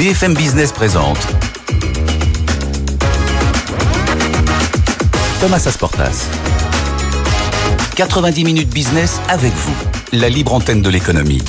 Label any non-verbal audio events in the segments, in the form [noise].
BFM Business présente Thomas Asportas. 90 minutes business avec vous, la libre antenne de l'économie.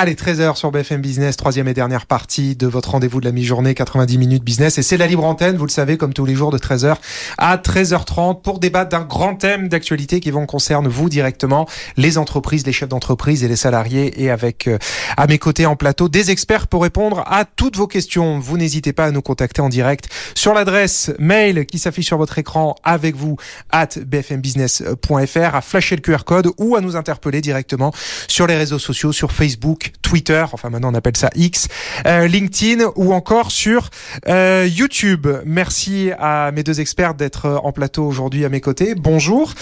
Allez, 13h sur BFM Business, troisième et dernière partie de votre rendez-vous de la mi-journée, 90 minutes business. Et c'est la libre antenne, vous le savez, comme tous les jours de 13h à 13h30 pour débattre d'un grand thème d'actualité qui vous concerne vous directement, les entreprises, les chefs d'entreprise et les salariés. Et avec euh, à mes côtés en plateau des experts pour répondre à toutes vos questions. Vous n'hésitez pas à nous contacter en direct sur l'adresse mail qui s'affiche sur votre écran avec vous at bfmbusiness.fr, à flasher le QR code ou à nous interpeller directement sur les réseaux sociaux, sur Facebook, Twitter, enfin maintenant on appelle ça X, euh, LinkedIn ou encore sur euh, YouTube. Merci à mes deux experts d'être euh, en plateau aujourd'hui à mes côtés. Bonjour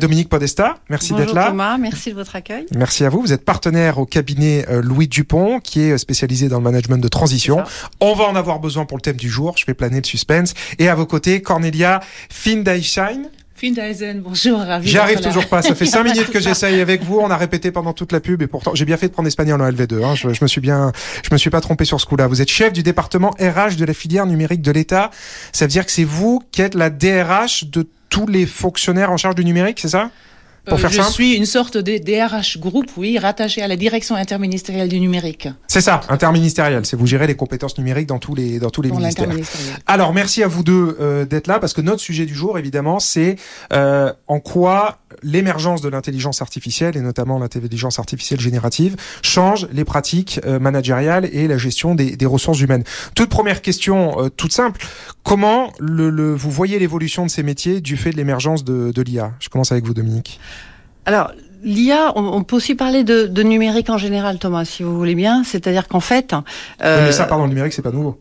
Dominique Podesta, merci d'être là. Thomas, merci de votre accueil. Merci à vous. Vous êtes partenaire au cabinet Louis Dupont qui est spécialisé dans le management de transition. On va en avoir besoin pour le thème du jour. Je vais planer le suspense. Et à vos côtés, Cornelia Findeisheim bonjour, ravi. J'y arrive toujours pas. Ça fait cinq [laughs] minutes que j'essaye avec vous. On a répété pendant toute la pub et pourtant j'ai bien fait de prendre espagnol en LV2. Hein. Je, me suis bien, je me suis pas trompé sur ce coup-là. Vous êtes chef du département RH de la filière numérique de l'État. Ça veut dire que c'est vous qui êtes la DRH de tous les fonctionnaires en charge du numérique, c'est ça? Pour euh, je suis une sorte de DRH groupe, oui, rattaché à la direction interministérielle du numérique. C'est ça, interministériel. C'est vous gérez les compétences numériques dans tous les dans tous les ministères. Alors merci à vous deux euh, d'être là parce que notre sujet du jour, évidemment, c'est euh, en quoi l'émergence de l'intelligence artificielle et notamment l'intelligence artificielle générative change les pratiques managériales et la gestion des, des ressources humaines. Toute première question, toute simple. Comment le, le vous voyez l'évolution de ces métiers du fait de l'émergence de, de l'IA Je commence avec vous, Dominique. Alors, l'IA, on, peut aussi parler de, numérique en général, Thomas, si vous voulez bien. C'est-à-dire qu'en fait... Euh, mais ça, pardon, le numérique, c'est pas nouveau.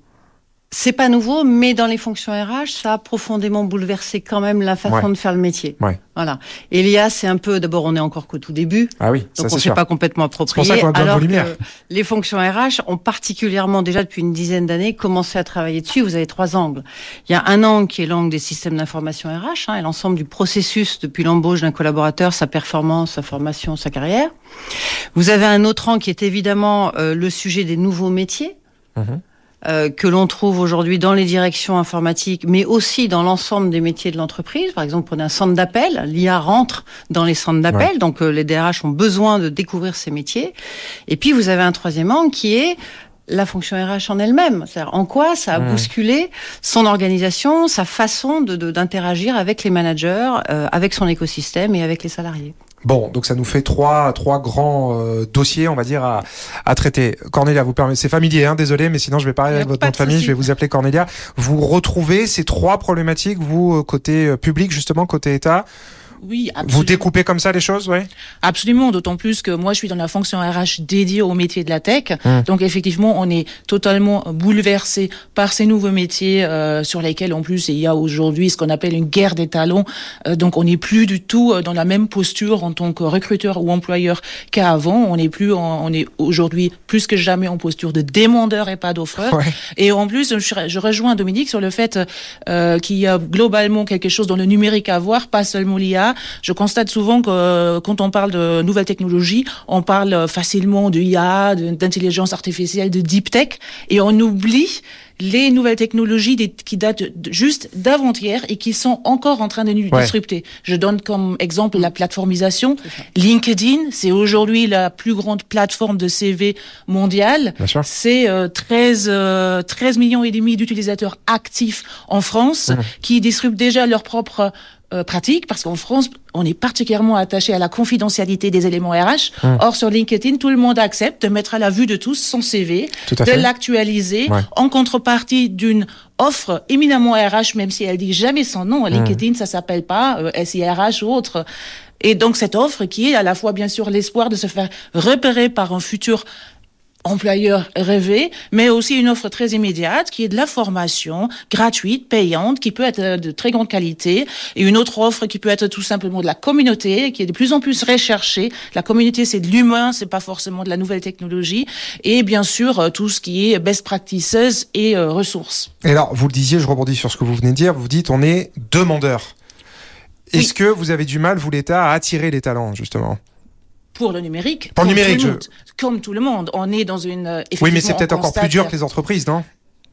C'est pas nouveau, mais dans les fonctions RH, ça a profondément bouleversé quand même la façon de faire le métier. Ouais. Voilà. Et l'IA, c'est un peu, d'abord, on est encore qu'au tout début. Ah oui, donc on ne s'est pas complètement approprié. C'est pour ça alors que les fonctions RH ont particulièrement déjà depuis une dizaine d'années commencé à travailler dessus. Vous avez trois angles. Il y a un angle qui est l'angle des systèmes d'information RH hein, et l'ensemble du processus depuis l'embauche d'un collaborateur, sa performance, sa formation, sa carrière. Vous avez un autre angle qui est évidemment euh, le sujet des nouveaux métiers. Mmh. Euh, que l'on trouve aujourd'hui dans les directions informatiques, mais aussi dans l'ensemble des métiers de l'entreprise. Par exemple, prenez un centre d'appel, l'IA rentre dans les centres d'appel, donc euh, les DRH ont besoin de découvrir ces métiers. Et puis vous avez un troisième angle qui est la fonction RH en elle-même. C'est-à-dire en quoi ça a mmh. bousculé son organisation, sa façon d'interagir de, avec les managers, euh, avec son écosystème et avec les salariés. Bon, donc ça nous fait trois, trois grands euh, dossiers, on va dire, à, à traiter. Cornélia, vous permettez, c'est familier, hein, désolé, mais sinon je vais parler avec votre nom de famille, je vais vous appeler Cornélia. Vous retrouvez ces trois problématiques, vous, euh, côté euh, public, justement, côté État oui, absolument. Vous découpez comme ça les choses, ouais Absolument, d'autant plus que moi je suis dans la fonction RH dédiée au métier de la tech. Hum. Donc effectivement, on est totalement bouleversé par ces nouveaux métiers euh, sur lesquels en plus il y a aujourd'hui ce qu'on appelle une guerre des talents. Euh, donc on n'est plus du tout euh, dans la même posture en tant que recruteur ou employeur qu'avant. On est plus, on est aujourd'hui plus que jamais en posture de demandeur et pas d'offreur. Et en plus, je, je, rejoins Dominique sur le fait euh, qu'il y a globalement quelque chose dans le numérique à voir, pas seulement l'IA je constate souvent que euh, quand on parle de nouvelles technologies, on parle facilement de IA, d'intelligence artificielle, de deep tech, et on oublie les nouvelles technologies qui datent juste d'avant-hier et qui sont encore en train de nous disrupter. Je donne comme exemple la plateformisation. LinkedIn, c'est aujourd'hui la plus grande plateforme de CV mondiale. C'est 13, euh, 13 euh, millions et demi d'utilisateurs actifs en France mmh. qui disruptent déjà leur propre euh, pratique parce qu'en France, on est particulièrement attaché à la confidentialité des éléments RH. Hum. Or, sur LinkedIn, tout le monde accepte de mettre à la vue de tous son CV, de l'actualiser en contrepartie d'une offre éminemment RH, même si elle dit jamais son nom. Hum. LinkedIn, ça s'appelle pas euh, SIRH ou autre. Et donc cette offre qui est à la fois bien sûr l'espoir de se faire repérer par un futur employeur rêvé, mais aussi une offre très immédiate qui est de la formation gratuite, payante, qui peut être de très grande qualité, et une autre offre qui peut être tout simplement de la communauté, qui est de plus en plus recherchée. La communauté, c'est de l'humain, c'est pas forcément de la nouvelle technologie, et bien sûr euh, tout ce qui est best practices et euh, ressources. Et alors, vous le disiez, je rebondis sur ce que vous venez de dire, vous dites on est demandeur. Est-ce que vous avez du mal, vous l'État, à attirer les talents, justement? Pour le numérique. Pour le comme numérique, tout le je- monde. Comme tout le monde. On est dans une. euh, Oui, mais c'est peut-être encore plus dur que les entreprises, non?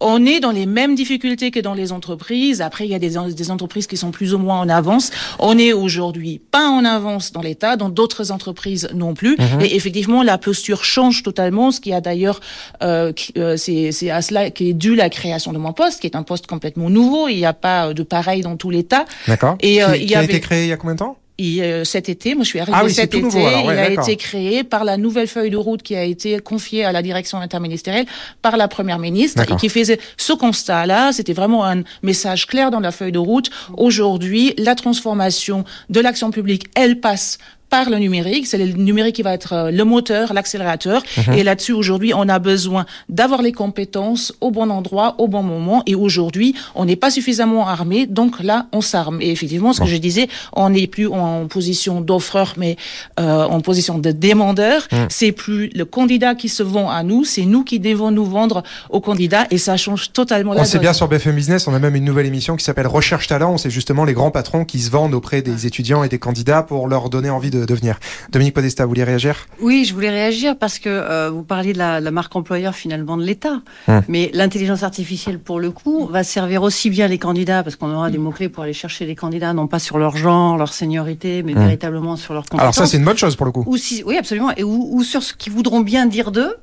On est dans les mêmes difficultés que dans les entreprises. Après, il y a des, des entreprises qui sont plus ou moins en avance. On est aujourd'hui pas en avance dans l'État, dans d'autres entreprises non plus. Mhm. Et effectivement, la posture change totalement, ce qui a d'ailleurs, euh, euh, c'est c'est à cela qui est dû la création de mon poste, qui est un poste complètement nouveau. Il n'y a pas de pareil dans tout l'État. D'accord. Et, euh, qui, il y qui a avait- été créé il y a combien de temps? Et euh, cet été, moi je suis arrivée Ah oui, cet été, nouveau, alors, ouais, il a été créé par la nouvelle feuille de route qui a été confiée à la direction interministérielle par la première ministre et qui faisait ce constat-là. C'était vraiment un message clair dans la feuille de route. Aujourd'hui, la transformation de l'action publique, elle passe par le numérique. C'est le numérique qui va être euh, le moteur, l'accélérateur. Mhm. Et là-dessus, aujourd'hui, on a besoin d'avoir les compétences au bon endroit, au bon moment. Et aujourd'hui, on n'est pas suffisamment armé. Donc là, on s'arme. Et effectivement, ce que je disais, on n'est plus en position d'offreur, mais euh, en position de demandeur. Mhm. C'est plus le candidat qui se vend à nous, c'est nous qui devons nous vendre au candidat. Et ça change totalement la On sait bien sur BFM Business, on a même une nouvelle émission qui s'appelle Recherche Talent. C'est justement les grands patrons qui se vendent auprès des étudiants et des candidats pour leur donner envie de, de venir. Dominique Podesta, vous voulez réagir? Oui, je voulais réagir parce que euh, vous parliez de la, la marque employeur finalement de l'État. Hum. Mais l'intelligence artificielle, pour le coup, va servir aussi bien les candidats, parce qu'on aura des mots-clés pour aller chercher les candidats, non pas sur leur genre, leur seniorité, mais Hum. véritablement sur leurs compétences. Alors ça, c'est une bonne chose pour le coup. ou si, oui, absolument, et ou, ou sur ce qu'ils voudront bien dire d'eux.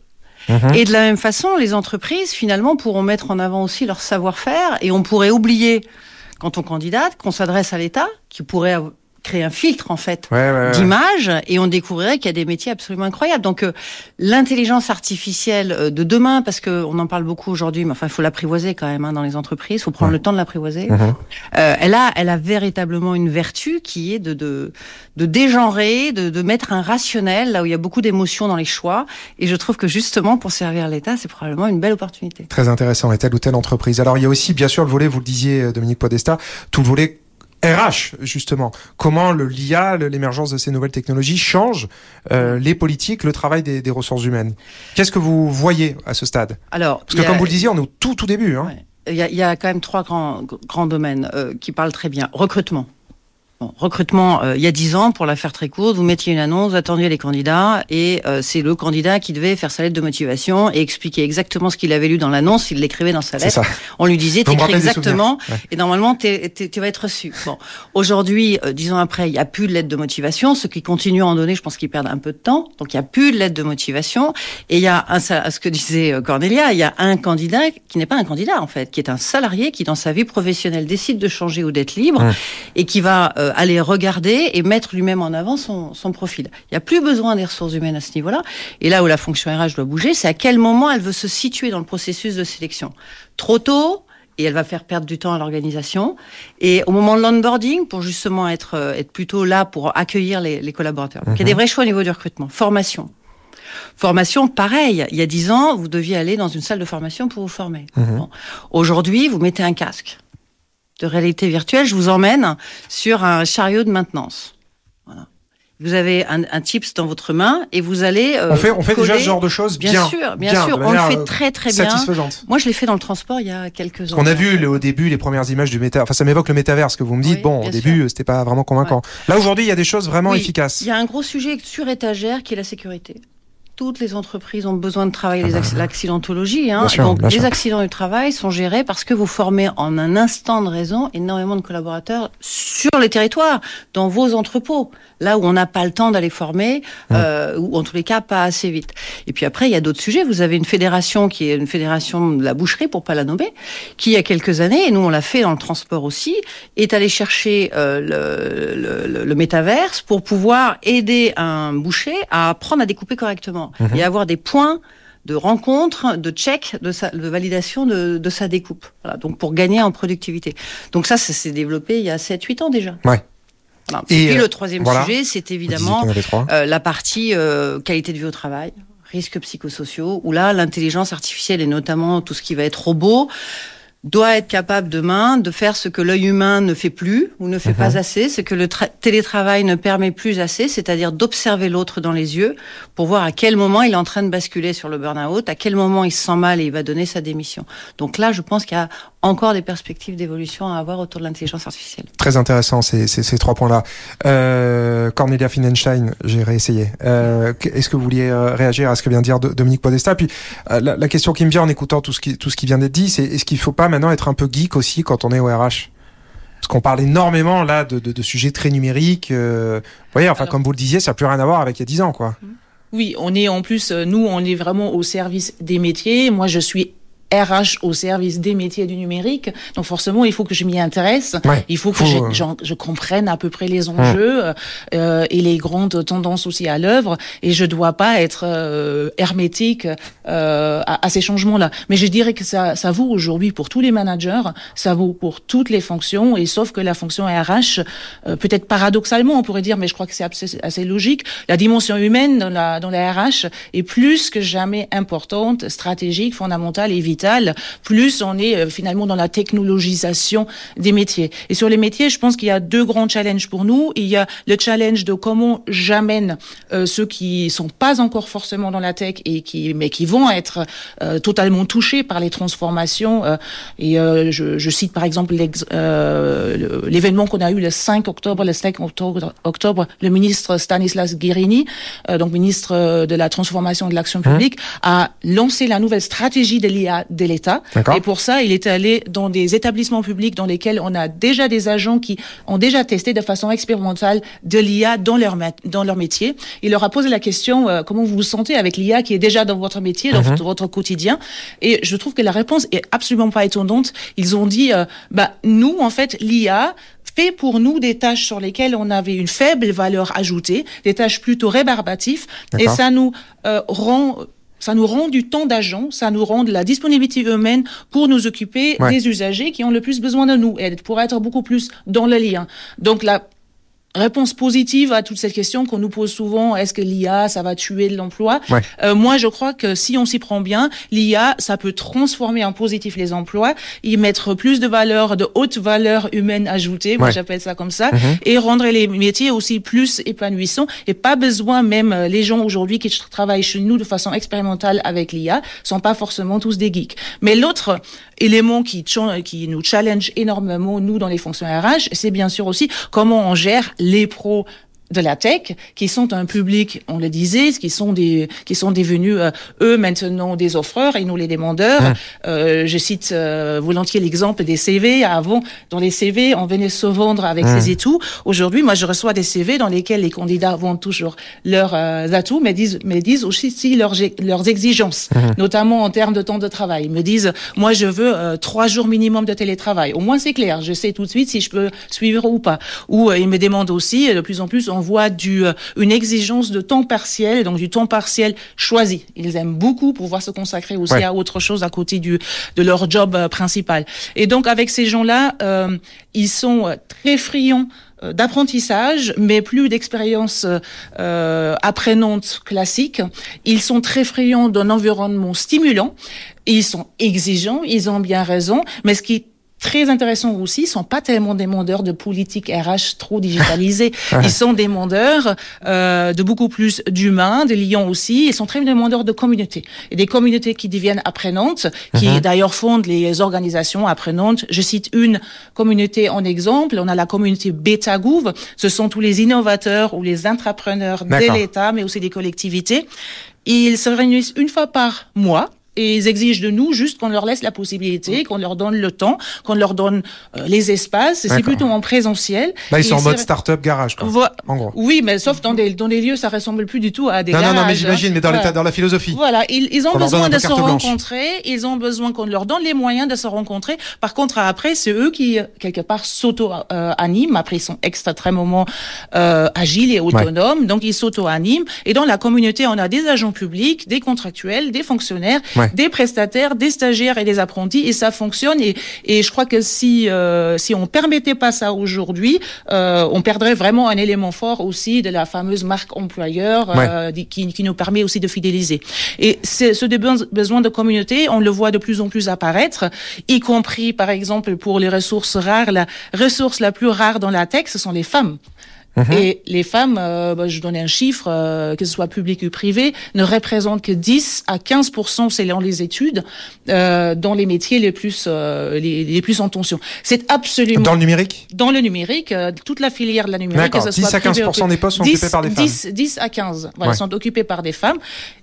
Et de la même façon, les entreprises, finalement, pourront mettre en avant aussi leur savoir-faire, et on pourrait oublier, quand on candidate, qu'on s'adresse à l'État, qui pourrait créer un filtre, en fait, Ouais, ouais, ouais. d'images et on découvrirait qu'il y a des métiers absolument incroyables. Donc euh, l'intelligence artificielle euh, de demain, parce que on en parle beaucoup aujourd'hui, mais enfin il faut l'apprivoiser quand même hein, dans les entreprises, il faut prendre le temps de l'apprivoiser. Mhm. Euh, elle a, elle a véritablement une vertu qui est de de, de dégenrer, de, de mettre un rationnel là où il y a beaucoup d'émotions dans les choix. Et je trouve que justement pour servir l'État, c'est probablement une belle opportunité. Très intéressant, et telle ou telle entreprise. Alors il y a aussi, bien sûr, le volet, vous le disiez, Dominique Podesta, tout le volet RH, justement. Comment le l'IA, l'émergence de ces nouvelles technologies change euh, les politiques, le travail des, des ressources humaines. Qu'est-ce que vous voyez à ce stade? Alors Parce que a- comme vous le disiez, on est au tout tout début. Hein. Ouais. Il y, a, il y a quand même trois grands, grands domaines euh, qui parlent très bien. Recrutement. Bon, recrutement, euh, il y a dix ans, pour la faire très courte, vous mettiez une annonce, vous attendiez les candidats, et euh, c'est le candidat qui devait faire sa lettre de motivation et expliquer exactement ce qu'il avait lu dans l'annonce, il l'écrivait dans sa lettre. ça. On lui disait, t'écris exactement. Ouais. et normalement, tu vas être reçu. Bon, aujourd'hui, euh, dix ans après, il n'y a plus de lettre de motivation. Ceux qui continuent à en donner, je pense qu'ils perdent un peu de temps. Donc, il n'y a plus de lettre de motivation. Et il y a un, ce que disait euh, Cornelia, il y a un candidat qui n'est pas un candidat, en fait, qui est un salarié qui, dans sa vie professionnelle, décide de changer ou d'être libre et qui va euh, aller regarder et mettre lui-même en avant son, son profil. Il n'y a plus besoin des ressources humaines à ce niveau-là. Et là où la fonction RH doit bouger, c'est à quel moment elle veut se situer dans le processus de sélection. Trop tôt, et elle va faire perdre du temps à l'organisation. Et au moment de l'onboarding, pour justement être, euh, être plutôt là pour accueillir les, les collaborateurs. Donc, il y a des vrais choix au niveau du recrutement. Formation. Formation, pareil. Il y a dix ans, vous deviez aller dans une salle de formation pour vous former. Mhm. Bon. Aujourd'hui, vous mettez un casque de réalité virtuelle. Je vous emmène sur un chariot de maintenance. Voilà. Vous avez un, un tips dans votre main et vous allez. euh, On fait, on fait déjà ce genre de choses bien. Bien sûr, bien, sûr. On le fait euh, très très bien. Satisfaisante. Moi, je l'ai fait dans le transport il y a quelques ans. On a vu le- au début les premières images du méta. Enfin, ça m'évoque le métaverse que vous me dites. Oui, bon, au début, sûr. c'était pas vraiment convaincant. Là, aujourd'hui, il y a des choses vraiment Oui, efficaces. Il y a un gros sujet sur étagère qui est la sécurité. Toutes les entreprises ont besoin de travailler les acc- l'accidentologie. Hein. Donc, les sûr. accidents du travail sont gérés parce que vous formez en un instant de raison énormément de collaborateurs sur les territoires, dans vos entrepôts, là où on n'a pas le temps d'aller former, euh, ou en tous les cas pas assez vite. Et puis après, il y a d'autres sujets. Vous avez une fédération qui est une fédération de la boucherie, pour pas la nommer, qui il y a quelques années, et nous on l'a fait dans le transport aussi, est allé chercher euh, le, le, le, le métaverse pour pouvoir aider un boucher à apprendre à découper correctement et avoir des points de rencontre, de check, de, sa, de validation de, de sa découpe. Voilà, donc pour gagner en productivité. Donc ça, ça s'est développé il y a 7-8 ans déjà. Ouais. Voilà. Et, Et, puis euh, le troisième voilà. sujet, c'est évidemment euh, la partie euh, qualité de vie au travail, risques psychosociaux, où là, l'intelligence artificielle et notamment tout ce qui va être robot doit être capable demain de faire ce que l'œil humain ne fait plus ou ne fait pas assez, ce que le tra- télétravail ne permet plus assez, c'est-à-dire d'observer l'autre dans les yeux pour voir à quel moment il est en train de basculer sur le burn-out, à quel moment il se sent mal et il va donner sa démission. Donc là, je pense qu'il y a encore des perspectives d'évolution à avoir autour de l'intelligence artificielle. Très intéressant ces, ces, ces trois points-là. Euh, Cornelia Finenstein, j'ai réessayé. Euh, Est-ce que vous vouliez euh, réagir à ce que vient de dire Do- Dominique Podesta? Puis la, la question qui me vient en écoutant tout ce qui, tout ce qui vient d'être dit, c'est est-ce qu'il faut pas maintenant être un peu geek aussi quand on est au RH Parce qu'on parle énormément là de, de, de sujets très numériques. euh, vous voyez, enfin Alors- comme vous le disiez, ça n'a plus rien à voir avec il y a 10 ans, quoi. Oui, on est en plus, euh, nous, on est vraiment au service des métiers. Moi, je suis RH au service des métiers du numérique. Donc forcément, il faut que je m'y intéresse. Ouais, Il faut que faut, je, euh, je comprenne à peu près les enjeux euh, et les grandes tendances aussi à l'œuvre. Et je dois pas être euh, hermétique euh, à, à ces changements-là. Mais je dirais que ça, ça vaut aujourd'hui pour tous les managers, ça vaut pour toutes les fonctions. Et sauf que la fonction RH, euh, peut-être paradoxalement, on pourrait dire, mais je crois que c'est assez, assez logique, la dimension humaine dans la, dans la RH est plus que jamais importante, stratégique, fondamentale et Plus on est euh, finalement dans la technologisation des métiers. Et sur les métiers, je pense qu'il y a deux grands challenges pour nous. Il y a le challenge de comment j'amène euh, ceux qui sont pas encore forcément dans la tech et qui mais qui vont être euh, totalement touchés par les transformations. euh, et je, je cite par exemple l'événement qu'on a eu le 5 octobre, le 5 octobre, octobre le ministre Stanislas Guérini, donc ministre de la transformation de l'action publique, a lancé la nouvelle stratégie de l'IA de l'État. Et pour ça, il est allé dans des établissements publics dans lesquels on a déjà des agents qui ont déjà testé de façon expérimentale de l'IA dans leur, dans leur métier. Il leur a posé la question euh, comment vous vous sentez avec l'IA qui est déjà dans votre métier, dans votre, votre quotidien. Et je trouve que la réponse est absolument pas étonnante. Ils ont dit euh, bah nous en fait l'IA fait pour nous des tâches sur lesquelles on avait une faible valeur ajoutée, des tâches plutôt rébarbatives, et ça nous euh, rend ça nous rend du temps d'agent, ça nous rend de la disponibilité humaine pour nous occuper Ouais. des usagers qui ont le plus besoin de nous et pour être beaucoup plus dans le lien. Donc la réponse positive à toute cette question qu'on nous pose souvent, est-ce que l'IA, ça va tuer l'emploi? Ouais. Euh, Moi, je crois que si on s'y prend bien, l'IA, ça peut transformer en positif les emplois, y mettre plus de valeur, de haute valeur humaine ajoutée, moi Ouais. j'appelle ça comme ça, Mhm. et rendre les métiers aussi plus épanouissants. Et pas besoin même, euh, les gens aujourd'hui qui tra- travaillent chez nous de façon expérimentale avec l'IA sont pas forcément tous des geeks. Mais l'autre élément qui, qui nous challenge énormément, nous, dans les fonctions RH, c'est bien sûr aussi comment on gère les pros de la tech, qui sont un public, on le disait, qui sont des, qui sont devenus euh, eux maintenant des offreurs et nous les demandeurs. Mmh. Euh, je cite euh, volontiers l'exemple des CV. Avant, dans les CV, on venait se vendre avec Mmh. ses atouts. Aujourd'hui, moi, je reçois des CV dans lesquels les candidats vendent toujours leurs euh, atouts, mais disent, mais disent aussi si leurs, leurs exigences, Mmh. notamment en termes de temps de travail. Ils me disent, moi, je veux euh, trois jours minimum de télétravail. Au moins, c'est clair. Je sais tout de suite si je peux suivre ou pas. Ou euh, ils me demandent aussi, de plus en plus, on voit du, euh, une exigence de temps partiel, donc du temps partiel choisi. Ils aiment beaucoup pouvoir se consacrer aussi Ouais. à autre chose à côté du, de leur job euh, principal. Et donc, avec ces gens-là, euh, ils sont très friands d'apprentissage, mais plus d'expérience euh, apprenante classique. Ils sont très friands d'un environnement stimulant. Ils sont exigeants, ils ont bien raison, mais ce qui très intéressant aussi, ils sont pas tellement des demandeurs de politique RH trop digitalisée. [laughs] Ils sont des demandeurs euh, de beaucoup plus d'humains, de liens aussi. Ils sont très demandeurs de communautés. Et des communautés qui deviennent apprenantes, qui Mhm. d'ailleurs fondent les organisations apprenantes. Je cite une communauté en exemple. On a la communauté Betagouv. Ce sont tous les innovateurs ou les entrepreneurs de l'État, mais aussi des collectivités. Ils se réunissent une fois par mois. Et ils exigent de nous juste qu'on leur laisse la possibilité, qu'on leur donne le temps, qu'on leur donne euh, les espaces. C'est plutôt en présentiel. Là, ils Et sont en mode start-up garage, quoi. Vo- En gros. Oui, mais sauf dans des, dans des lieux, ça ressemble plus du tout à des Non, non, garages. non, mais j'imagine, mais dans, Voilà. l'état, dans la philosophie. Voilà, ils, ils ont besoin de se rencontrer, ils ont besoin qu'on leur donne les moyens de se rencontrer. Par contre, après, c'est eux qui, quelque part, s'auto-animent. Après, ils sont extrêmement euh, agiles et autonomes, donc ils s'auto-animent. Et dans la communauté, on a des agents publics, des contractuels, des fonctionnaires, Ouais. Des prestataires, des stagiaires et des apprentis, et ça fonctionne. Et, et je crois que si euh, si on permettait pas ça aujourd'hui, euh, on perdrait vraiment un élément fort aussi de la fameuse marque employeur euh, qui, qui nous permet aussi de fidéliser. Et ce besoin de communauté, on le voit de plus en plus apparaître, y compris par exemple pour les ressources rares. La ressource la plus rare dans la tech, ce sont les femmes. Mhm. Et les femmes, euh, bah, je donnais un chiffre, euh, que ce soit public ou privé, ne représentent que 10 à 15% selon les études euh, dans les métiers les plus euh, les, les, plus en tension. C'est absolument dans le numérique? Dans le numérique, euh, toute la filière de la numérique, que ce 10 à 15 des postes sont occupés par des femmes. 10, 10 à 15, voilà, sont occupés par des femmes.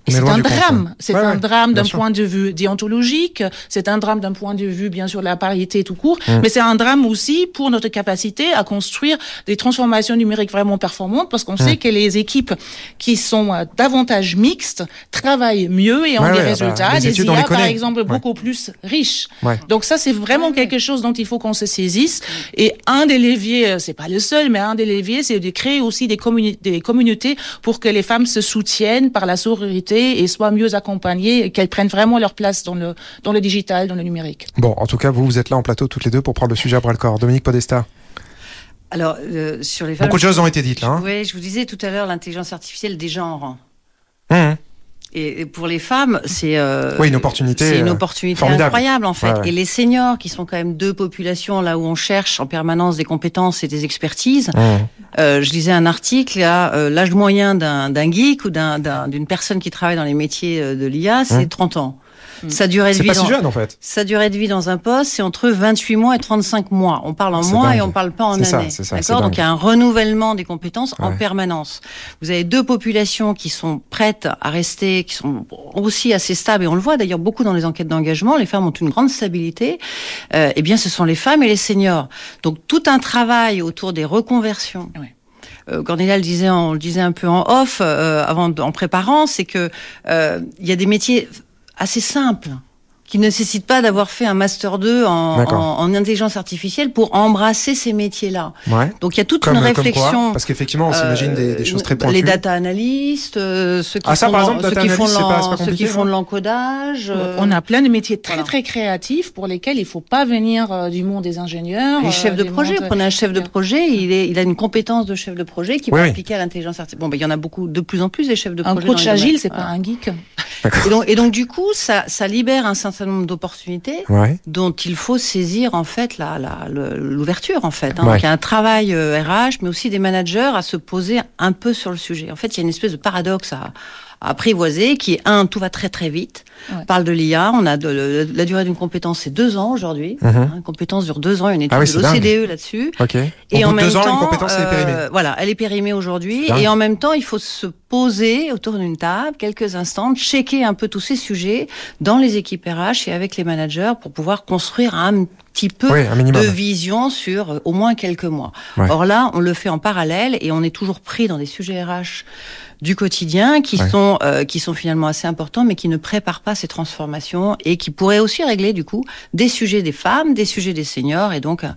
Et c'est un drame. C'est un drame d'un point de vue déontologique. C'est un drame d'un point de vue, bien sûr, de la parité tout court. Mm. Mais c'est un drame aussi pour notre capacité à construire des transformations numériques vraiment performante parce qu'on sait que les équipes qui sont euh, davantage mixtes travaillent mieux et ont des résultats, bah, des IA par exemple beaucoup plus riches. Donc ça c'est vraiment quelque chose dont il faut qu'on se saisisse et un des leviers, euh, c'est pas le seul, mais un des leviers, c'est de créer aussi des, des communautés pour que les femmes se soutiennent par la sororité et soient mieux accompagnées, qu'elles prennent vraiment leur place dans le dans le digital, dans le numérique. Bon, en tout cas, vous vous êtes là en plateau toutes les deux pour prendre le sujet à bras le corps. Dominique Podesta. Alors, euh, sur les Beaucoup de choses ont été dites là. Hein. Oui, je vous disais tout à l'heure, l'intelligence artificielle des genres. Mmh. Et, pour les femmes, c'est euh, oui, une opportunité, c'est une euh, opportunité incroyable en fait. Et les seniors, qui sont quand même deux populations là où on cherche en permanence des compétences et des expertises. Mmh. Euh, je lisais un article là, euh, l'âge moyen d'un geek ou d'une personne qui travaille dans les métiers de l'IA, c'est 30 mmh. ans. Sa durée de vie. Pas dans, si jeune, en fait. Sa durée de vie dans un poste, c'est entre 28 mois et 35 mois. On parle en mois et on parle pas en années. D'accord Donc il y a un renouvellement des compétences en permanence. Vous avez deux populations qui sont prêtes à rester, qui sont aussi assez stables, et on le voit d'ailleurs beaucoup dans les enquêtes d'engagement. Les femmes ont une grande stabilité. Euh, eh bien, ce sont les femmes et les seniors. Donc tout un travail autour des reconversions. Oui. Euh, Cornelia le disait, on le disait un peu en off euh, avant, en préparant, c'est que euh, il y a des métiers assez simple qui ne nécessite pas d'avoir fait un master 2 en, en, intelligence artificielle pour embrasser ces métiers-là. Donc il y a toute une réflexion. Parce qu'effectivement, on s'imagine des, des, choses très pointues. Les data analystes, euh, ceux qui ah, ça, font, exemple, ceux qui font, ceux qui font de l'encodage. Euh, on a plein de métiers très très créatifs pour lesquels il faut pas venir euh, du monde des ingénieurs. Les chefs de projet. Prenez un chef de projet, il, est, il a une compétence de chef de projet qui peut appliquer à l'intelligence artificielle. Bon, ben, il y en a beaucoup, de plus en plus des chefs de projet. Un coach agile, c'est pas un geek. Et donc, et donc, du coup, ça, ça libère un certain nombre d'opportunités dont il faut saisir en fait la, l'ouverture en fait. Hein. il y a un travail RH, euh, mais aussi des managers à se poser un peu sur le sujet. En fait, il y a une espèce de paradoxe à, apprivoiser, qui est un, tout va très très vite. On parle de l'IA, on a de, la durée d'une compétence, c'est deux ans aujourd'hui. Mhm. Hein, une compétence dure deux ans, une étude ah de l'OCDE là-dessus. Et en même temps, une compétence est périmée. Euh, voilà, elle est périmée aujourd'hui. Et en même temps, il faut se poser autour d'une table quelques instants, checker un peu tous ces sujets dans les équipes RH et avec les managers pour pouvoir construire un petit peu de vision sur euh, au moins quelques mois. Or là, on le fait en parallèle et on est toujours pris dans des sujets RH du quotidien qui sont euh, qui sont finalement assez importants, mais qui ne préparent pas ces transformations et qui pourraient aussi régler du coup des sujets des femmes, des sujets des seniors et donc euh,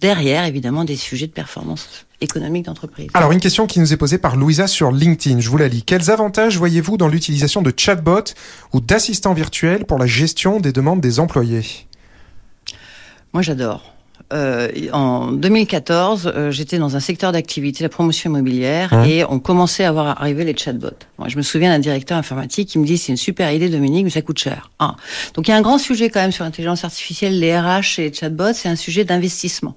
derrière évidemment des sujets de performance économique d'entreprise. Alors une question qui nous est posée par Louisa sur LinkedIn, je vous la lis. Quels avantages voyez-vous dans l'utilisation de chatbots ou d'assistants virtuels pour la gestion des demandes des employés? Moi j'adore. Euh, en 2014, euh, j'étais dans un secteur d'activité, la promotion immobilière, et on commençait à voir arriver les chatbots. Moi, je me souviens d'un directeur informatique qui me dit c'est une super idée, Dominique, mais ça coûte cher. Ah. Donc il y a un grand sujet quand même sur l'intelligence artificielle, les RH et les chatbots, c'est un sujet d'investissement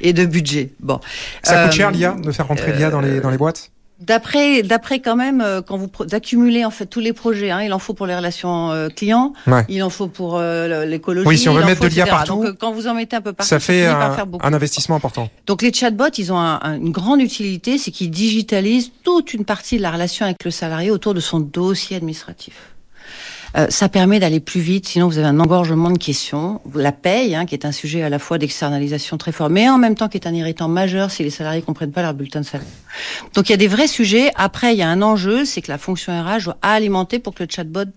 et de budget. Bon, ça coûte cher euh, l'IA de faire rentrer l'IA dans les dans les boîtes? D'après, d'après quand même, euh, quand vous d'accumuler en fait tous les projets, hein, il en faut pour les relations euh, clients, il en faut pour euh, l'écologie. Oui, si on veut mettre de l'IA partout, Donc, quand vous en mettez un peu partout, ça fait un, un, investissement important. Donc les chatbots, ils ont une grande utilité, c'est qu'ils digitalisent toute une partie de la relation avec le salarié autour de son dossier administratif. Euh, ça permet d'aller plus vite, sinon vous avez un engorgement de questions. La paye, hein, qui est un sujet à la fois d'externalisation très fort, mais en même temps qui est un irritant majeur si les salariés comprennent pas leur bulletin de salaire. Donc il y a des vrais sujets. Après, il y a un enjeu, c'est que la fonction RH doit alimenter pour que le chatbot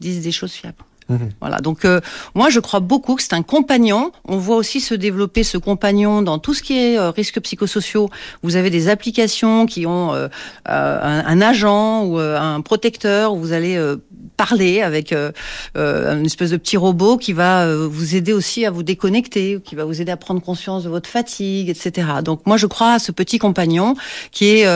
dise des choses fiables. Mhm. Voilà. Donc euh, moi je crois beaucoup que c'est un compagnon. On voit aussi se développer ce compagnon dans tout ce qui est euh, risques psychosociaux. Vous avez des applications qui ont un, un, agent ou un protecteur où vous allez parler avec euh, euh, une espèce de petit robot qui va vous aider aussi à vous déconnecter, qui va vous aider à prendre conscience de votre fatigue, etc. Donc moi je crois à ce petit compagnon qui est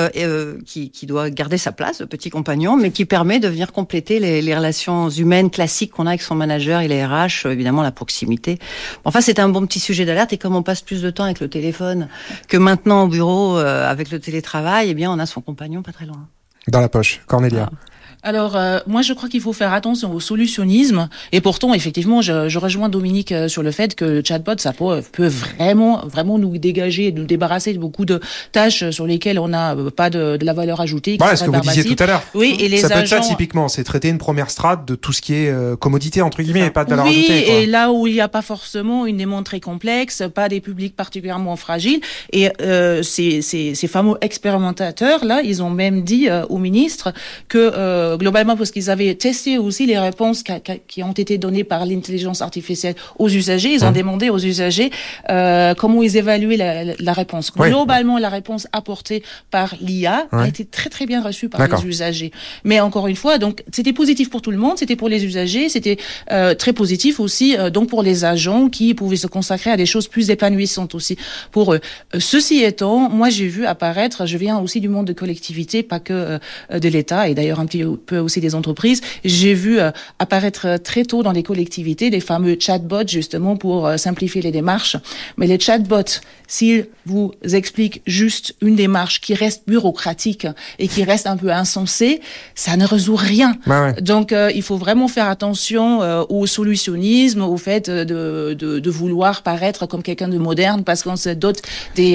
qui, doit garder sa place, le petit compagnon, mais qui permet de venir compléter les, les relations humaines classiques qu'on a avec son manager et les RH, évidemment la proximité. Enfin c'est un bon petit sujet d'alerte et comme on passe plus de temps avec le téléphone que maintenant au bureau avec le télétravail, eh bien on a son compagnon pas très loin. Dans la poche, Cornelia. Ah. Alors, euh, moi, je crois qu'il faut faire attention au solutionnisme. Et pourtant, effectivement, je, je rejoins Dominique euh, sur le fait que le chatbot, ça peut, peut vraiment, vraiment nous dégager, nous débarrasser de beaucoup de tâches sur lesquelles on n'a euh, pas de, de, la valeur ajoutée. Voilà, ce que vous disiez tout à l'heure. Oui, et les ça agents... peut être ça typiquement, c'est traiter une première strate de tout ce qui est commodité entre guillemets, et pas de valeur oui, ajoutée. Oui, et là où il n'y a pas forcément une très complexe, pas des publics particulièrement fragiles, et euh, ces, ces, ces, fameux expérimentateurs là, ils ont même dit au ministre que globalement, parce qu'ils avaient testé aussi les réponses qui ont été données par l'intelligence artificielle aux usagers. Ils ont hein? demandé aux usagers euh, comment ils évaluaient la, la réponse. Globalement, la réponse apportée par l'IA a été très très bien reçue par les usagers. Mais encore une fois, donc c'était positif pour tout le monde, c'était pour les usagers, c'était euh, très positif aussi euh, donc pour les agents qui pouvaient se consacrer à des choses plus épanouissantes aussi pour eux. Euh, ceci étant, moi j'ai vu apparaître, je viens aussi du monde de collectivité, pas que euh, de l'État et d'ailleurs un petit peu aussi des entreprises j'ai vu euh, apparaître euh, très tôt dans les collectivités des fameux chatbots justement pour euh, simplifier les démarches. Mais les chatbots, s'ils vous expliquent juste une démarche qui reste bureaucratique et qui reste un peu insensée, ça ne résout rien. Donc il faut vraiment faire attention au solutionnisme, au fait de, de, de vouloir paraître comme quelqu'un de moderne parce qu'on se dote des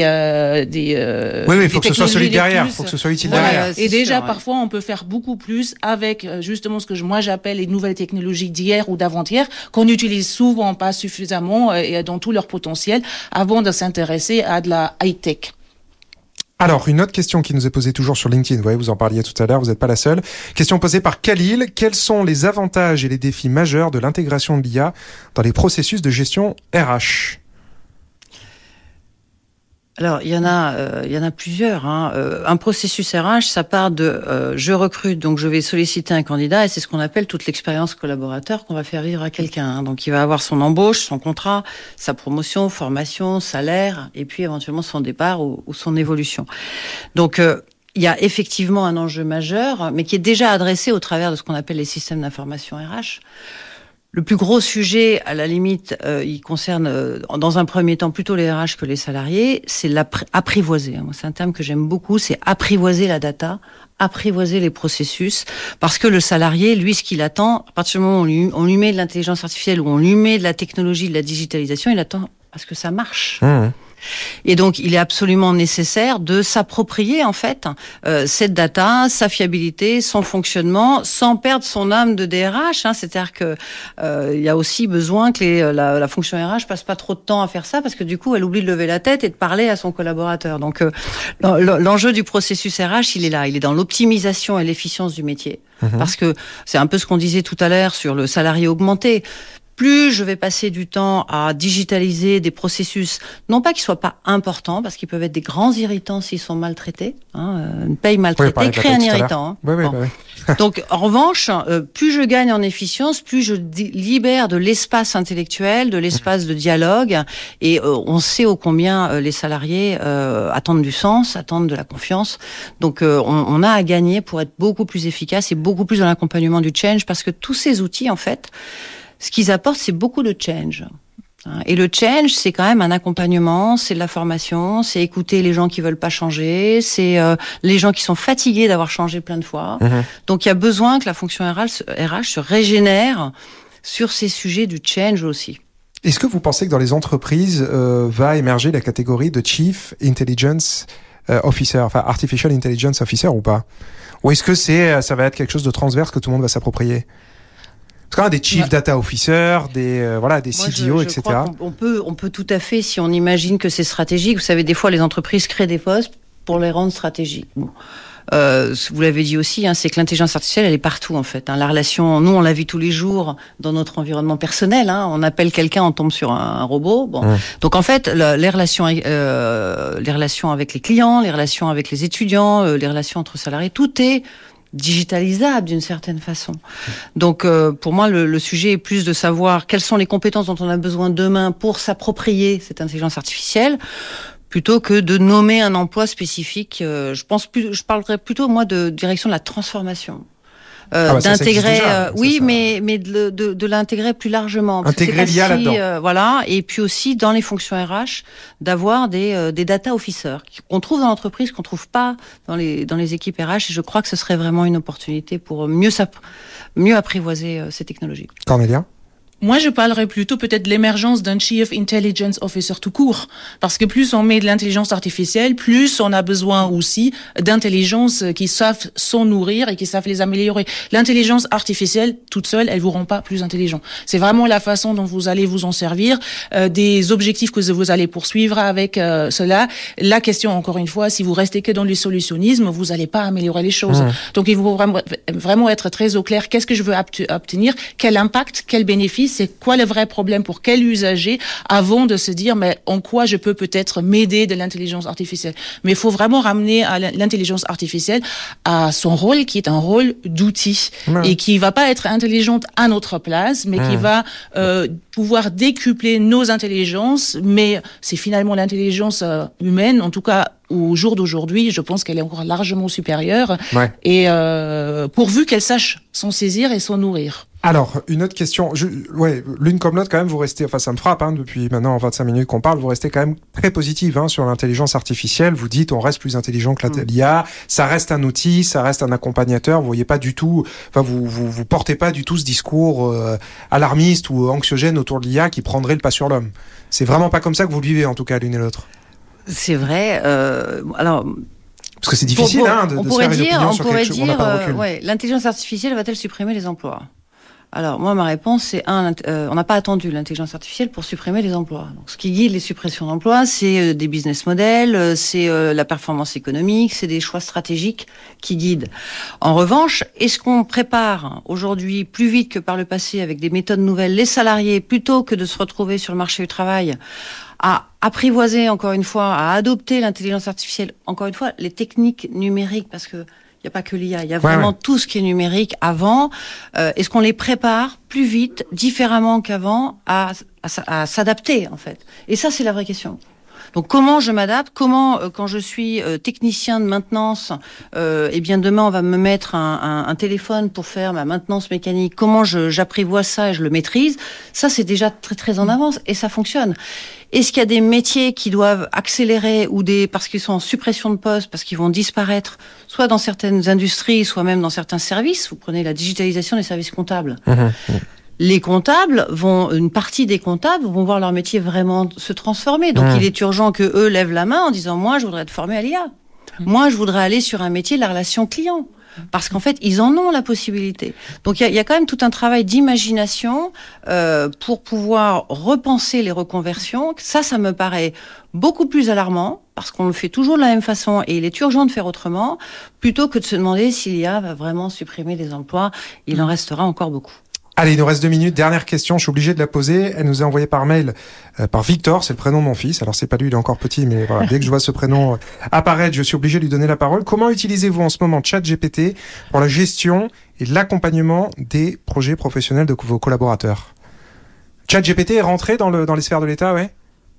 des oui, mais il faut que ce soit solide derrière, il faut que ce soit utile derrière. Et déjà parfois on peut faire beaucoup plus avec justement ce que moi j'appelle les nouvelles technologies d'hier ou d'avant-hier, qu'on n'utilise souvent pas suffisamment euh, et dans tout leur potentiel avant de s'intéresser à de la high-tech. Alors, une autre question qui nous est posée toujours sur LinkedIn, vous voyez, vous en parliez tout à l'heure, vous n'êtes pas la seule. Question posée par Khalil, quels sont les avantages et les défis majeurs de l'intégration de l'IA dans les processus de gestion RH alors, il y en a, euh, il y en a plusieurs. Hein. Euh, un processus RH, ça part de euh, je recrute, donc je vais solliciter un candidat, et c'est ce qu'on appelle toute l'expérience collaborateur qu'on va faire vivre à quelqu'un. Hein. Donc, il va avoir son embauche, son contrat, sa promotion, formation, salaire, et puis éventuellement son départ ou, ou son évolution. Donc, il y a effectivement un enjeu majeur, mais qui est déjà adressé au travers de ce qu'on appelle les systèmes d'information RH. Le plus gros sujet, à la limite, euh, il concerne euh, dans un premier temps plutôt les RH que les salariés, c'est l'apprivoiser. C'est un terme que j'aime beaucoup, c'est apprivoiser la data, apprivoiser les processus, parce que le salarié, lui, ce qu'il attend, à partir du moment où on lui, on lui met de l'intelligence artificielle ou on lui met de la technologie, de la digitalisation, il attend à ce que ça marche. Mmh. Et donc, il est absolument nécessaire de s'approprier en fait euh, cette data, sa fiabilité, son fonctionnement, sans perdre son âme de DRH. Hein. C'est-à-dire que euh, il y a aussi besoin que les, la, la, fonction RH passe pas trop de temps à faire ça, parce que du coup, elle oublie de lever la tête et de parler à son collaborateur. Donc, euh, l'enjeu du processus RH, il est là. Il est dans l'optimisation et l'efficience du métier. Mmh parce que c'est un peu ce qu'on disait tout à l'heure sur le salarié augmenté plus je vais passer du temps à digitaliser des processus, non pas qu'ils soient pas importants, parce qu'ils peuvent être des grands irritants s'ils sont maltraités. Hein, euh, une paye maltraitée crée un irritant. Hein. Oui, oui, oui. Donc, en revanche, euh, plus je gagne en efficience, plus je libère de l'espace intellectuel, de l'espace de dialogue, et euh, on sait au combien les salariés attendent du sens, attendent de la confiance. Donc, on, on a à gagner pour être beaucoup plus efficace et beaucoup plus dans l'accompagnement du change, parce que tous ces outils, en fait, ce qu'ils apportent, c'est beaucoup de change. Hein, et le change, c'est quand même un accompagnement, c'est de la formation, c'est écouter les gens qui veulent pas changer, c'est euh, les gens qui sont fatigués d'avoir changé plein de fois. Mhm. Donc il y a besoin que la fonction RH, RH se régénère sur ces sujets du change aussi. Est-ce que vous pensez que dans les entreprises euh, va émerger la catégorie de Chief Intelligence euh, Officer, enfin Artificial Intelligence Officer ou pas? Ou est-ce que c'est ça va être quelque chose de transverse que tout le monde va s'approprier? Des chief data officers, des euh, voilà, des CDO, etc. On, peut, on peut tout à fait, si on imagine que c'est stratégique. Vous savez, des fois, les entreprises créent des postes pour les rendre stratégiques. Bon. Euh, vous l'avez dit aussi, hein, c'est que l'intelligence artificielle, elle est partout en fait. Hein. La relation, nous, on la vit tous les jours dans notre environnement personnel. Hein. On appelle quelqu'un, on tombe sur un, robot. Bon. Donc en fait, les relations, euh, les relations avec les clients, les relations avec les étudiants, euh, les relations entre salariés, tout est digitalisables d'une certaine façon. Donc, euh, pour moi, le, le, sujet est plus de savoir quelles sont les compétences dont on a besoin demain pour s'approprier cette intelligence artificielle plutôt que de nommer un emploi spécifique. Euh, je pense plus, je parlerais plutôt moi de direction de la transformation. Ah bah d'intégrer, euh, oui, mais mais de, de, de l'intégrer plus largement. Intégrer l'IA là-dedans. Euh, voilà, et puis aussi dans les fonctions RH, d'avoir des euh, des data officers qu'on trouve dans l'entreprise, qu'on trouve pas dans les dans les équipes RH. Et je crois que ce serait vraiment une opportunité pour mieux mieux apprivoiser ces technologies. Cornélia. Moi, je parlerais plutôt peut-être de l'émergence d'un Chief Intelligence Officer tout court. Parce que plus on met de l'intelligence artificielle, plus on a besoin aussi d'intelligence qui savent s'en nourrir et qui savent les améliorer. L'intelligence artificielle, toute seule, elle vous rend pas plus intelligent. C'est vraiment la façon dont vous allez vous en servir, euh, des objectifs que vous allez poursuivre avec euh, cela. La question, encore une fois, si vous restez que dans le solutionnisme, vous n'allez pas améliorer les choses. Mmh. Donc, il faut vraiment, vraiment être très au clair. Qu'est-ce que je veux obtenir? Quel impact? Quel bénéfice? C'est quoi le vrai problème pour quel usager avant de se dire mais en quoi je peux peut-être m'aider de l'intelligence artificielle? Mais il faut vraiment ramener à l'intelligence artificielle à son rôle qui est un rôle d'outil et qui va pas être intelligente à notre place, mais qui va euh, pouvoir décupler nos intelligences. Mais c'est finalement l'intelligence euh, humaine, en tout cas au jour d'aujourd'hui, je pense qu'elle est encore largement supérieure. Et euh, pourvu qu'elle sache s'en saisir et s'en nourrir. Alors, une autre question. Je, ouais, l'une comme l'autre, quand même, vous restez, enfin, ça me frappe, hein, depuis maintenant 25 minutes qu'on parle, vous restez quand même très positive hein, sur l'intelligence artificielle. Vous dites, on reste plus intelligent que l'IA. Mm. Ça reste un outil, ça reste un accompagnateur. Vous voyez pas du tout, enfin, vous, vous, vous portez pas du tout ce discours euh, alarmiste ou anxiogène autour de l'IA qui prendrait le pas sur l'homme. C'est vraiment pas comme ça que vous le vivez, en tout cas, l'une et l'autre. C'est vrai. Euh, alors, parce que c'est difficile hein, de, on de pourrait se faire dire, une on sur pourrait quelque chose. dire, euh, ouais, l'intelligence artificielle va-t-elle supprimer les emplois? Alors moi ma réponse c'est un, euh, on n'a pas attendu l'intelligence artificielle pour supprimer les emplois. Donc, ce qui guide les suppressions d'emplois, c'est euh, des business models, euh, c'est euh, la performance économique, c'est des choix stratégiques qui guident. En revanche, est-ce qu'on prépare aujourd'hui plus vite que par le passé avec des méthodes nouvelles les salariés plutôt que de se retrouver sur le marché du travail à apprivoiser encore une fois, à adopter l'intelligence artificielle, encore une fois, les techniques numériques? Parce que il n'y a pas que l'IA, il y a vraiment ouais. tout ce qui est numérique avant. Euh, Est-ce qu'on les prépare plus vite, différemment qu'avant, à, à, à s'adapter en fait? Et ça, c'est la vraie question. Donc comment je m'adapte? Comment, euh, quand je suis euh, technicien de maintenance, euh, eh bien demain on va me mettre un, un, un téléphone pour faire ma maintenance mécanique. Comment j'apprivoise ça et je le maîtrise? Ça, c'est déjà très très en avance et ça fonctionne. Est-ce qu'il y a des métiers qui doivent accélérer ou des parce qu'ils sont en suppression de postes, parce qu'ils vont disparaître, soit dans certaines industries, soit même dans certains services? Vous prenez la digitalisation des services comptables. Mmh, mmh. Les comptables vont, une partie des comptables vont voir leur métier vraiment se transformer. Donc Mmh. il est urgent que eux lèvent la main en disant moi je voudrais être formé à l'IA. Moi je voudrais aller sur un métier de la relation client. Parce qu'en fait, ils en ont la possibilité. Donc il y, y, a quand même tout un travail d'imagination euh, pour pouvoir repenser les reconversions. Ça, ça me paraît beaucoup plus alarmant parce qu'on le fait toujours de la même façon et il est urgent de faire autrement, plutôt que de se demander s'il y a va vraiment supprimer des emplois. Il en restera encore beaucoup. Allez, il nous reste deux minutes. Dernière question, je suis obligé de la poser. Elle nous est envoyée par mail euh, par Victor, c'est le prénom de mon fils. Alors c'est pas lui, il est encore petit, mais voilà, dès que je vois ce prénom euh, apparaître, je suis obligé de lui donner la parole. Comment utilisez-vous en ce moment ChatGPT pour la gestion et l'accompagnement des projets professionnels de vos collaborateurs? ChatGPT est rentré dans, le, dans les sphères de l'État, ouais?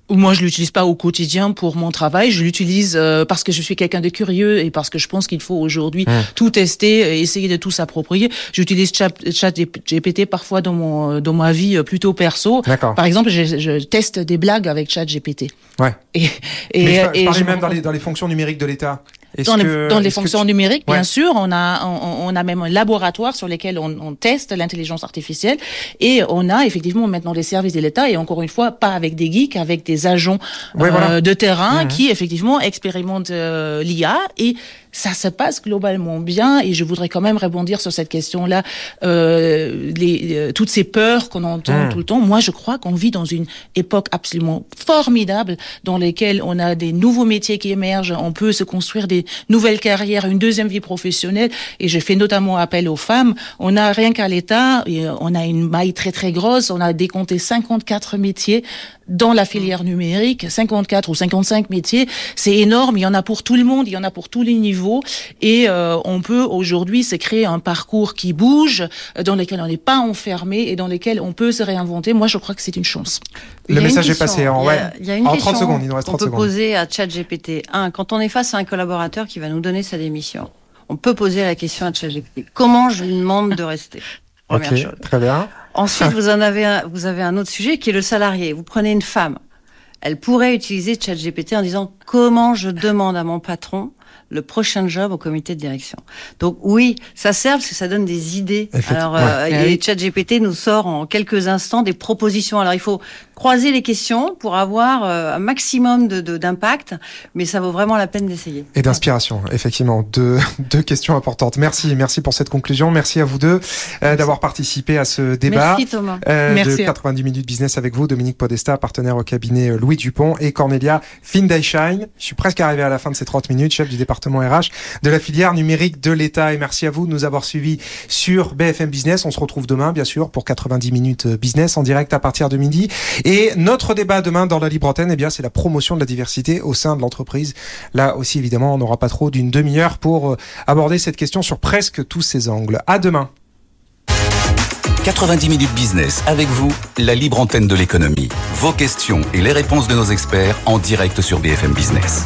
Moi, je l'utilise pas au quotidien pour mon travail. Je l'utilise euh, parce que je suis quelqu'un de curieux et parce que je pense qu'il faut aujourd'hui Mmh. tout tester, et essayer de tout s'approprier. J'utilise Chat, Chat GPT parfois dans mon dans ma vie euh, plutôt perso. D'accord. Par exemple, je, je teste des blagues avec Chat GPT. Ouais. Et, et, Mais je, je et parlais même me dans les, dans les fonctions numériques de l'État. Dans les, dans fonctions tu- numériques, bien Ouais. sûr, on a on, on a même un laboratoire sur lequel on, on teste l'intelligence artificielle et on a effectivement maintenant des services de l'État et encore une fois pas avec des geeks, avec des agents Ouais, euh, voilà. de terrain Mhm. qui effectivement expérimentent euh, l'IA et ça se passe globalement bien et je voudrais quand même rebondir sur cette question-là, euh, les, euh, toutes ces peurs qu'on entend Mhm. tout le temps. Moi, je crois qu'on vit dans une époque absolument formidable dans laquelle on a des nouveaux métiers qui émergent, on peut se construire des nouvelles carrières, une deuxième vie professionnelle et je fais notamment appel aux femmes. On a rien qu'à l'État, euh, on a une maille très très grosse, on a décompté 54 métiers dans la filière numérique, 54 ou 55 métiers, c'est énorme, il y en a pour tout le monde, il y en a pour tous les niveaux. Niveau et on peut aujourd'hui se créer un parcours qui bouge, dans lequel on n'est pas enfermé et dans lequel on peut se réinventer. Moi, je crois que c'est une chance. Le message est passé en, ouais. il y a une en 30 secondes. Il nous reste 30 on peut poser à ChatGPT. Un, quand on est face à un collaborateur qui va nous donner sa démission, on peut poser la question à ChatGPT. Comment je lui demande de rester? [laughs] Première chose. Très bien. Ensuite, [laughs] vous en avez un, vous avez un autre sujet qui est le salarié. Vous prenez une femme. Elle pourrait utiliser ChatGPT en disant comment je demande à mon patron le prochain job au comité de direction. Donc oui, ça sert parce que ça donne des idées. Alors, euh, et ChatGPT nous sort en quelques instants des propositions. Alors il faut croiser les questions pour avoir euh, un maximum de d'impact, mais ça vaut vraiment la peine d'essayer. Et d'inspiration, effectivement. Deux, [laughs] deux questions importantes. Merci, merci pour cette conclusion. Merci à vous deux euh, d'avoir participé à ce débat. Merci Thomas. Euh, merci. De 90 minutes business avec vous, Dominique Podesta, partenaire au cabinet euh, Louis Dupont et Cornelia Findeischein. Je suis presque arrivé à la fin de ces 30 minutes, chef du département RH de la filière numérique de l'État. Et merci à vous de nous avoir suivis sur BFM Business. On se retrouve demain, bien sûr, pour 90 minutes business en direct à partir de midi. Et notre débat demain dans la libre antenne, eh c'est la promotion de la diversité au sein de l'entreprise. Là aussi, évidemment, on n'aura pas trop d'une demi-heure pour euh, aborder cette question sur presque tous ses angles. À demain. 90 minutes business avec vous, la libre antenne de l'économie. Vos questions et les réponses de nos experts en direct sur BFM Business.